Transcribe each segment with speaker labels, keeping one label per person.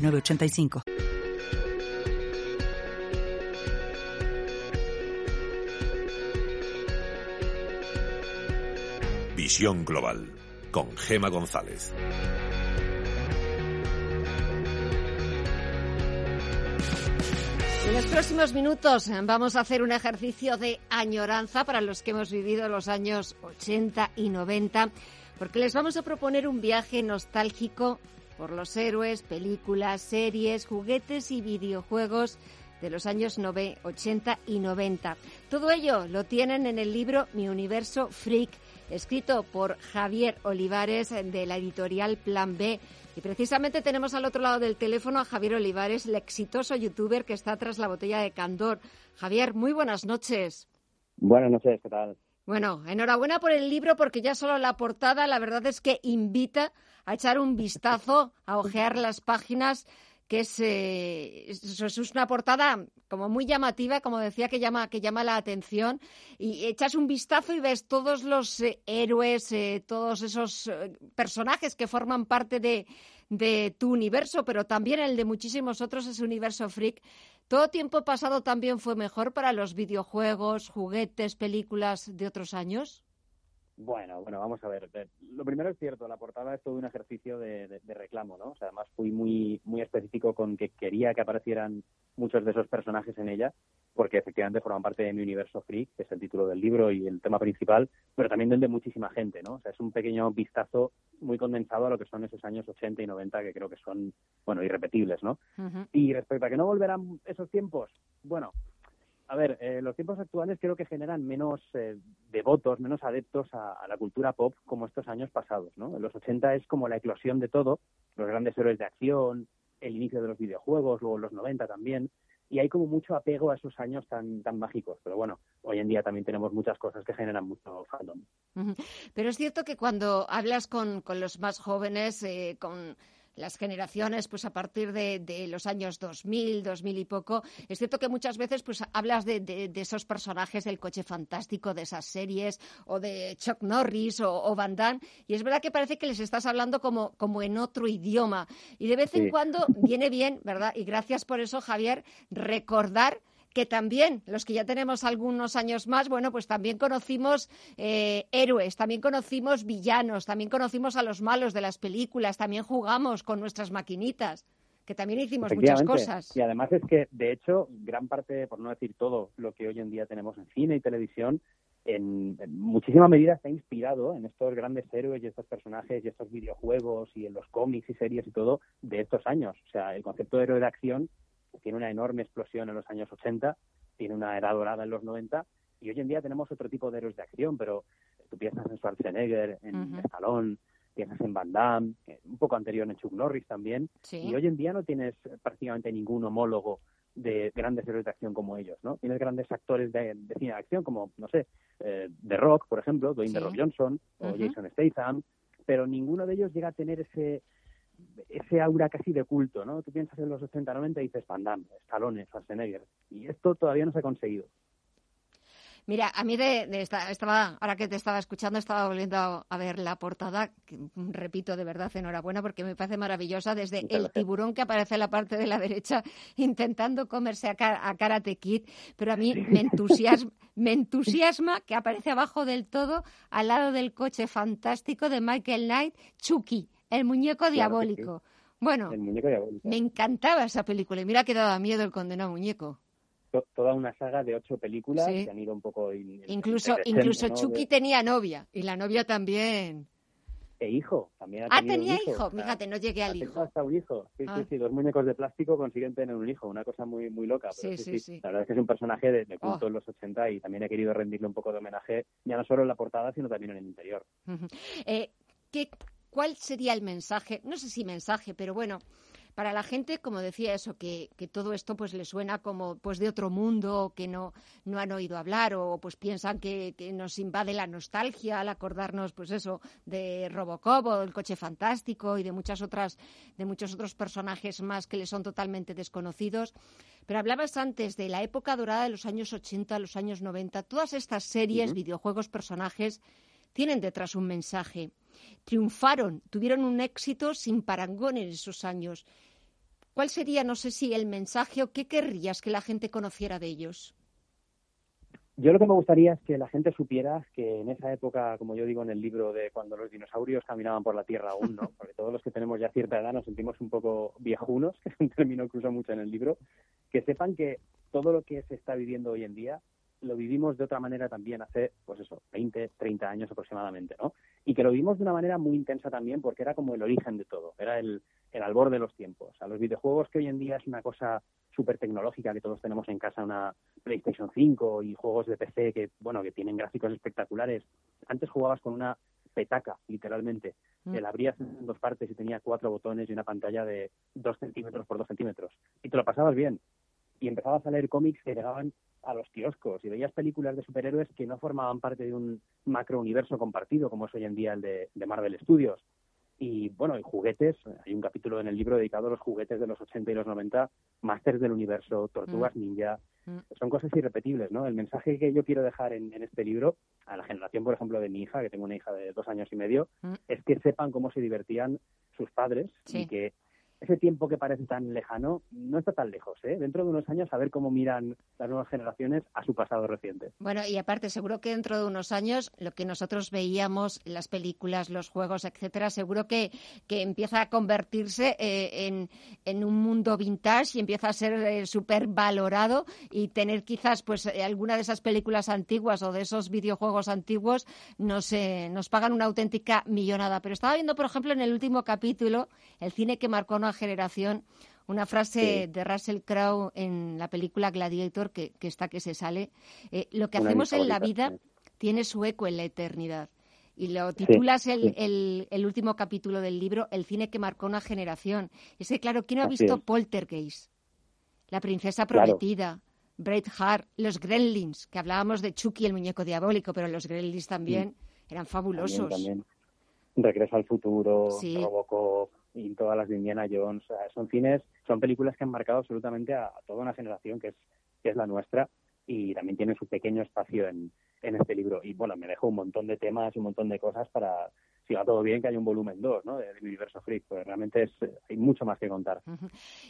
Speaker 1: 985.
Speaker 2: Visión Global con Gema González.
Speaker 3: En los próximos minutos vamos a hacer un ejercicio de añoranza para los que hemos vivido los años 80 y 90, porque les vamos a proponer un viaje nostálgico por los héroes, películas, series, juguetes y videojuegos de los años 80 y 90. Todo ello lo tienen en el libro Mi Universo Freak, escrito por Javier Olivares de la editorial Plan B. Y precisamente tenemos al otro lado del teléfono a Javier Olivares, el exitoso youtuber que está tras la botella de Candor. Javier, muy buenas noches.
Speaker 4: Buenas noches, ¿qué tal?
Speaker 3: Bueno, enhorabuena por el libro porque ya solo la portada, la verdad es que invita a echar un vistazo, a ojear las páginas, que es, eh, es, una portada como muy llamativa, como decía, que llama, que llama la atención. Y echas un vistazo y ves todos los eh, héroes, eh, todos esos personajes que forman parte de, de tu universo, pero también el de muchísimos otros, ese universo freak. ¿Todo tiempo pasado también fue mejor para los videojuegos, juguetes, películas de otros años?
Speaker 4: Bueno, bueno, vamos a ver. Lo primero es cierto, la portada es todo un ejercicio de, reclamo, ¿no? O sea, además fui muy, muy específico con que quería que aparecieran muchos de esos personajes en ella, porque efectivamente forman parte de mi universo freak, que es el título del libro y el tema principal, pero también de muchísima gente, ¿no? O sea, es un pequeño vistazo muy condensado a lo que son esos años 80 y 90 que creo que son, bueno, irrepetibles, ¿no? Y respecto a que no volverán esos tiempos, bueno, a ver, eh, los tiempos actuales creo que generan menos eh, devotos, menos adeptos a, la cultura pop como estos años pasados, ¿no? En los 80 es como la eclosión de todo, los grandes héroes de acción, el inicio de los videojuegos, luego los 90 también, y hay como mucho apego a esos años tan, tan mágicos. Pero bueno, hoy en día también tenemos muchas cosas que generan mucho fandom.
Speaker 3: Pero es cierto que cuando hablas con, con los más jóvenes, eh, con las generaciones, pues a partir de, los años 2000, 2000 y poco, es cierto que muchas veces pues hablas de, esos personajes del coche fantástico, de esas series, o de Chuck Norris o, Van Damme, y es verdad que parece que les estás hablando como, como en otro idioma. Y de vez en cuando viene bien, ¿verdad? Y gracias por eso, Javier, recordar que también los que ya tenemos algunos años más, bueno, pues también conocimos eh, héroes, también conocimos villanos, también conocimos a los malos de las películas, también jugamos con nuestras maquinitas que también hicimos muchas cosas.
Speaker 4: Y además es que, de hecho, gran parte, por no decir todo, lo que hoy en día tenemos en cine y televisión, en, muchísima medida está inspirado en estos grandes héroes y estos personajes y estos videojuegos y en los cómics y series y todo de estos años. O sea, el concepto de héroe de acción tiene una enorme explosión en los años 80, tiene una edad dorada en los 90 y hoy en día tenemos otro tipo de héroes de acción, pero tú piensas en Schwarzenegger, en Stallone, piensas en Van Damme, eh, un poco anterior en Chuck Norris también, y hoy en día no tienes prácticamente ningún homólogo de grandes héroes de acción como ellos, ¿no? Tienes grandes actores de, cine de acción como, no sé, eh, The Rock, por ejemplo, Dwayne The Rock Johnson o Jason Statham, pero ninguno de ellos llega a tener ese ese aura casi de culto, ¿no? Tú piensas en los 80, 90 y dices Van Damme, Stallone, Schwarzenegger, y esto todavía no se ha conseguido.
Speaker 3: Mira, a mí de, estaba, ahora que te estaba escuchando, estaba volviendo a, ver la portada, repito, de verdad, enhorabuena, porque me parece maravillosa, desde el tiburón que aparece en la parte de la derecha intentando comerse a, a Karate Kid, pero a mí me entusiasma, me entusiasma que aparece abajo del todo, al lado del coche fantástico de Michael Knight, Chucky el muñeco diabólico. Bueno, me encantaba esa película y mira que daba miedo el condenado muñeco.
Speaker 4: Toda una saga de ocho películas que han ido un poco...
Speaker 3: incluso incluso Chucky tenía novia y la novia también.
Speaker 4: E hijo, también ha
Speaker 3: Ah, tenía hijo. Fíjate, no llegué al hijo.
Speaker 4: hasta un hijo. Sí, sí, ah. sí. Dos muñecos de plástico consiguen tener un hijo. Una cosa muy muy loca. sí, sí, sí, La verdad es que es un personaje de, culto oh. en los 80 y también he querido rendirle un poco de homenaje, ya no solo en la portada, sino también en el interior.
Speaker 3: eh, ¿qué, ¿Cuál sería el mensaje? No sé si mensaje, pero bueno, para la gente, como decía eso, que, que, todo esto pues le suena como pues de otro mundo, que no, no han oído hablar o pues piensan que, que, nos invade la nostalgia al acordarnos pues eso de Robocop o el coche fantástico y de muchas otras de muchos otros personajes más que le son totalmente desconocidos. Pero hablabas antes de la época dorada de los años 80, los años 90, todas estas series, videojuegos, personajes tienen detrás un mensaje. Triunfaron, tuvieron un éxito sin parangón en esos años. ¿Cuál sería, no sé si, el mensaje o qué querrías que la gente conociera de ellos?
Speaker 4: Yo lo que me gustaría es que la gente supiera que en esa época, como yo digo en el libro de cuando los dinosaurios caminaban por la Tierra aún, ¿no? Porque todos los que tenemos ya cierta edad nos sentimos un poco viejunos, que es un término que uso mucho en el libro, que sepan que todo lo que se está viviendo hoy en día lo vivimos de otra manera también hace, pues eso, 20, 30 años aproximadamente, ¿no? Y que lo vivimos de una manera muy intensa también porque era como el origen de todo, era el, el albor de los tiempos. A los videojuegos que hoy en día es una cosa súper tecnológica, que todos tenemos en casa una PlayStation 5 y juegos de PC que, bueno, que tienen gráficos espectaculares. Antes jugabas con una petaca, literalmente. Mm. la abrías en dos partes y tenía cuatro botones y una pantalla de dos centímetros por dos centímetros. Y te lo pasabas bien. Y empezabas a leer cómics que llegaban a los kioscos y veías películas de superhéroes que no formaban parte de un macro universo compartido como es hoy en día el de, Marvel Studios. Y bueno, y juguetes, hay un capítulo en el libro dedicado a los juguetes de los 80 y los 90, Masters del Universo, Tortugas mm. Ninja, mm. son cosas irrepetibles, ¿no? El mensaje que yo quiero dejar en, este libro, a la generación, por ejemplo, de mi hija, que tengo una hija de dos años y medio, mm. es que sepan cómo se divertían sus padres y que ese tiempo que parece tan lejano no está tan lejos. ¿eh? Dentro de unos años a ver cómo miran las nuevas generaciones a su pasado reciente.
Speaker 3: Bueno, y aparte, seguro que dentro de unos años lo que nosotros veíamos, las películas, los juegos, etcétera, seguro que, que empieza a convertirse eh, en, en, un mundo vintage y empieza a ser eh, súper valorado y tener quizás pues eh, alguna de esas películas antiguas o de esos videojuegos antiguos nos, nos pagan una auténtica millonada. Pero estaba viendo, por ejemplo, en el último capítulo, el cine que marcó generación. Una frase de Russell Crowe en la película Gladiator, que, está que se sale. Eh, lo que hacemos en la vida tiene su eco en la eternidad. Y lo titulas el, el, último capítulo del libro, El cine que marcó una generación. Es que, claro, ¿quién no ha visto Poltergeist? La princesa prometida, Braveheart, los Gremlins, que hablábamos de Chucky, el muñeco diabólico, pero los Gremlins también eran fabulosos.
Speaker 4: También, Regreso al futuro, Robocop, y todas las de Indiana Jones. son cines, son películas que han marcado absolutamente a, toda una generación que es, que es la nuestra y también tiene su pequeño espacio en, en este libro. Y bueno, me dejo un montón de temas un montón de cosas para, si va todo bien, que haya un volumen 2 ¿no? de, Universo Freak, porque realmente es, hay mucho más que contar.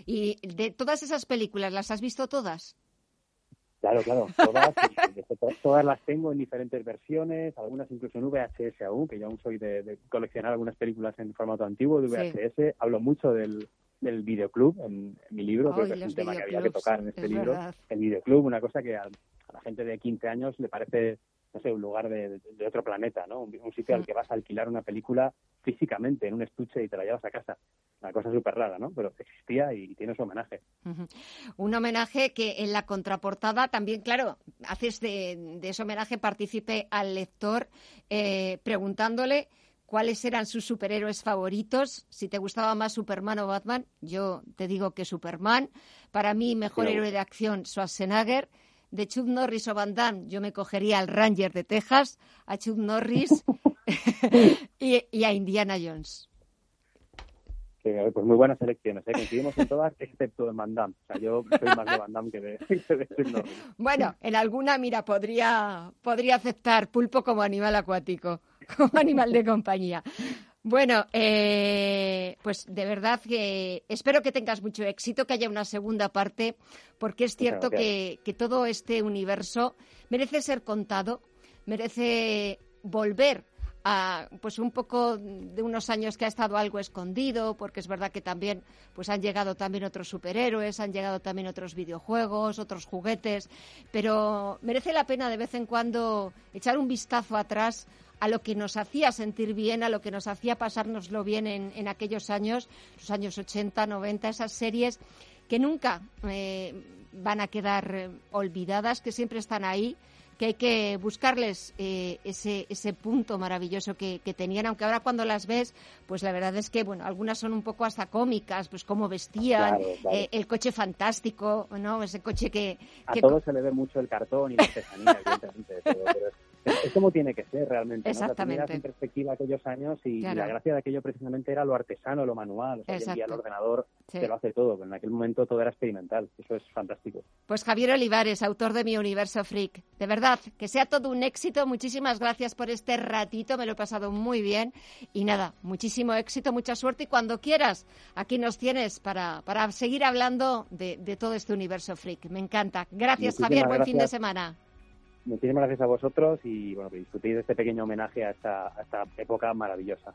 Speaker 3: ¿Y de todas esas películas, las has visto todas?
Speaker 4: Claro, claro, todas, todas las tengo en diferentes versiones, algunas incluso en VHS aún, que yo aún soy de, coleccionar algunas películas en formato antiguo de VHS. Hablo mucho del, del videoclub en, mi libro, creo que es un tema que había que tocar en este libro. El videoclub, una cosa que a, la gente de 15 años le parece, no sé, un lugar de, otro planeta, ¿no? Un, sitio al que vas a alquilar una película físicamente en un estuche y te la llevas a casa una cosa súper rara, ¿no? Pero existía y tiene su homenaje.
Speaker 3: Un homenaje que en la contraportada también, claro, haces de, ese homenaje partícipe al lector eh, preguntándole cuáles eran sus superhéroes favoritos, si te gustaba más Superman o Batman, yo te digo que Superman. Para mí, mejor héroe de acción, Schwarzenegger. De Chuck Norris o Van Damme, yo me cogería al Ranger de Texas, a Chuck Norris y a Indiana Jones
Speaker 4: pues muy buenas elecciones, ¿eh? coincidimos en todas excepto en Van Damme. O sea, yo soy más de Van Damme que de, que
Speaker 3: Bueno, en alguna, mira, podría, podría aceptar pulpo como animal acuático, como animal de compañía. Bueno, eh, pues de verdad que espero que tengas mucho éxito, que haya una segunda parte, porque es cierto que, que todo este universo merece ser contado, merece volver a, pues un poco de unos años que ha estado algo escondido, porque es verdad que también pues han llegado también otros superhéroes, han llegado también otros videojuegos, otros juguetes, pero merece la pena de vez en cuando echar un vistazo atrás a lo que nos hacía sentir bien, a lo que nos hacía pasárnoslo bien en, en aquellos años, los años 80, 90, esas series que nunca eh, van a quedar eh, olvidadas, que siempre están ahí que hay que buscarles eh, ese, ese punto maravilloso que, tenían, aunque ahora cuando las ves, pues la verdad es que, bueno, algunas son un poco hasta cómicas, pues cómo vestían, eh, el coche fantástico, ¿no? Ese coche que...
Speaker 4: A todos se le ve mucho el cartón y la artesanía, evidentemente, pero, es, como tiene que ser realmente. ¿no?
Speaker 3: Exactamente.
Speaker 4: en perspectiva aquellos años y, la gracia de aquello precisamente era lo artesano, lo manual. O sea, hoy en día el ordenador se lo hace todo, pero en aquel momento todo era experimental. Eso es fantástico.
Speaker 3: Pues Javier Olivares, autor de Mi Universo Freak. De verdad, que sea todo un éxito. Muchísimas gracias por este ratito, me lo he pasado muy bien. Y nada, muchísimo éxito, mucha suerte y cuando quieras, aquí nos tienes para, para seguir hablando de, todo este universo freak. Me encanta. Gracias, Javier. Buen fin de semana.
Speaker 4: Muchísimas gracias a vosotros y bueno, que disfrutéis de este pequeño homenaje a esta, a esta época maravillosa.